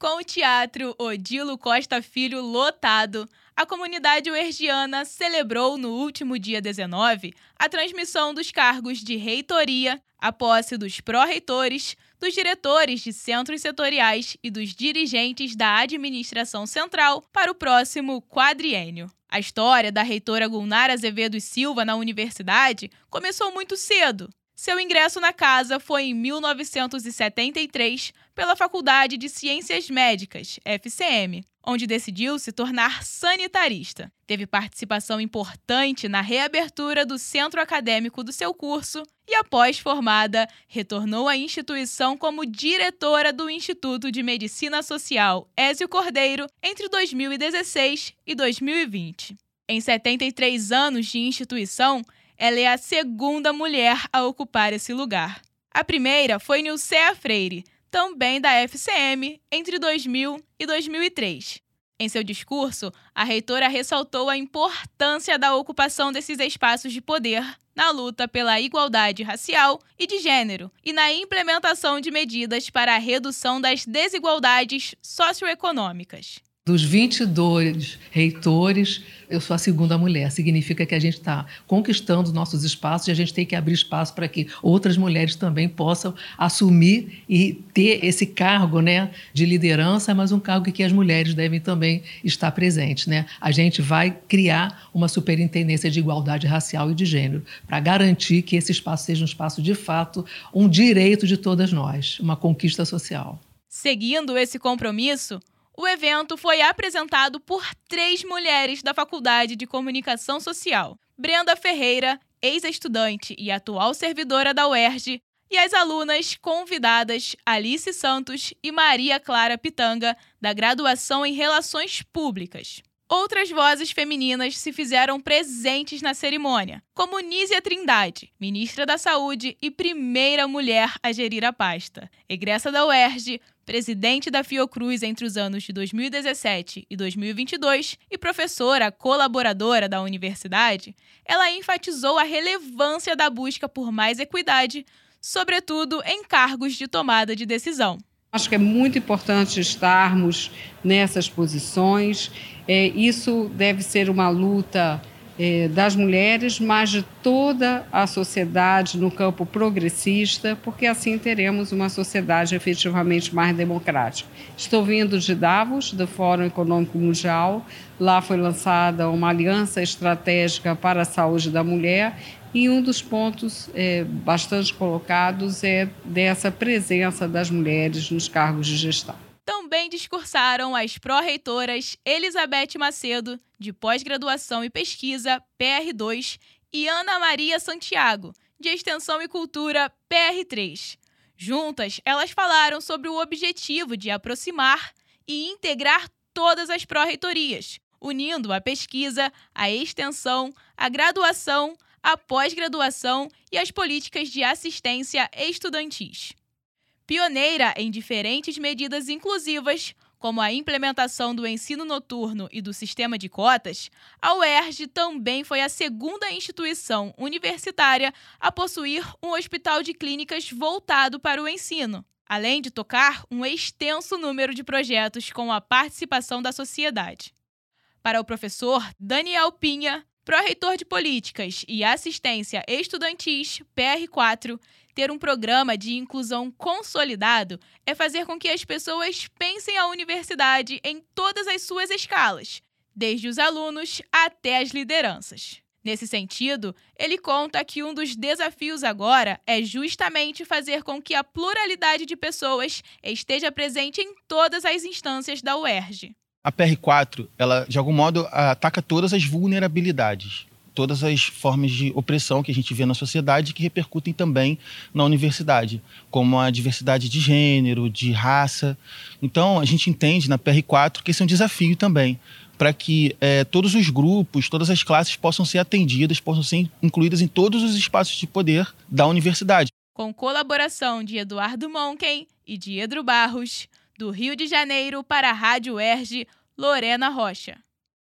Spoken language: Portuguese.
Com o teatro Odilo Costa Filho lotado, a comunidade uergiana celebrou no último dia 19 a transmissão dos cargos de reitoria, a posse dos pró-reitores, dos diretores de centros setoriais e dos dirigentes da administração central para o próximo quadriênio. A história da reitora Gulnara Azevedo Silva na universidade começou muito cedo, seu ingresso na casa foi em 1973 pela Faculdade de Ciências Médicas, FCM, onde decidiu se tornar sanitarista. Teve participação importante na reabertura do centro acadêmico do seu curso e, após formada, retornou à instituição como diretora do Instituto de Medicina Social Ézio Cordeiro entre 2016 e 2020. Em 73 anos de instituição, ela é a segunda mulher a ocupar esse lugar. A primeira foi Nilcea Freire, também da FCM, entre 2000 e 2003. Em seu discurso, a reitora ressaltou a importância da ocupação desses espaços de poder na luta pela igualdade racial e de gênero e na implementação de medidas para a redução das desigualdades socioeconômicas. Dos 22 reitores, eu sou a segunda mulher. Significa que a gente está conquistando nossos espaços e a gente tem que abrir espaço para que outras mulheres também possam assumir e ter esse cargo né, de liderança, mas um cargo que as mulheres devem também estar presentes. Né? A gente vai criar uma superintendência de igualdade racial e de gênero para garantir que esse espaço seja um espaço de fato, um direito de todas nós, uma conquista social. Seguindo esse compromisso, o evento foi apresentado por três mulheres da Faculdade de Comunicação Social: Brenda Ferreira, ex-estudante e atual servidora da UERJ, e as alunas convidadas Alice Santos e Maria Clara Pitanga, da graduação em Relações Públicas. Outras vozes femininas se fizeram presentes na cerimônia, como Nízia Trindade, ministra da Saúde e primeira mulher a gerir a pasta. Egressa da UERJ, presidente da Fiocruz entre os anos de 2017 e 2022 e professora colaboradora da universidade, ela enfatizou a relevância da busca por mais equidade, sobretudo em cargos de tomada de decisão. Acho que é muito importante estarmos nessas posições. É, isso deve ser uma luta é, das mulheres, mas de toda a sociedade no campo progressista, porque assim teremos uma sociedade efetivamente mais democrática. Estou vindo de Davos, do Fórum Econômico Mundial. Lá foi lançada uma aliança estratégica para a saúde da mulher e um dos pontos é, bastante colocados é dessa presença das mulheres nos cargos de gestão. Também discursaram as pró-reitoras Elizabeth Macedo, de pós-graduação e pesquisa, PR2, e Ana Maria Santiago, de extensão e cultura, PR3. Juntas, elas falaram sobre o objetivo de aproximar e integrar todas as pró-reitorias, unindo a pesquisa, a extensão, a graduação, a pós-graduação e as políticas de assistência estudantis pioneira em diferentes medidas inclusivas, como a implementação do ensino noturno e do sistema de cotas, a UERJ também foi a segunda instituição universitária a possuir um hospital de clínicas voltado para o ensino, além de tocar um extenso número de projetos com a participação da sociedade. Para o professor Daniel Pinha, pró-reitor de Políticas e Assistência Estudantis, PR4, ter um programa de inclusão consolidado é fazer com que as pessoas pensem a universidade em todas as suas escalas, desde os alunos até as lideranças. Nesse sentido, ele conta que um dos desafios agora é justamente fazer com que a pluralidade de pessoas esteja presente em todas as instâncias da UERJ. A PR4, ela de algum modo ataca todas as vulnerabilidades todas as formas de opressão que a gente vê na sociedade que repercutem também na universidade, como a diversidade de gênero, de raça. Então, a gente entende na PR4 que esse é um desafio também para que é, todos os grupos, todas as classes possam ser atendidas, possam ser incluídas em todos os espaços de poder da universidade. Com colaboração de Eduardo Monken e de Edro Barros, do Rio de Janeiro para a Rádio Erge, Lorena Rocha.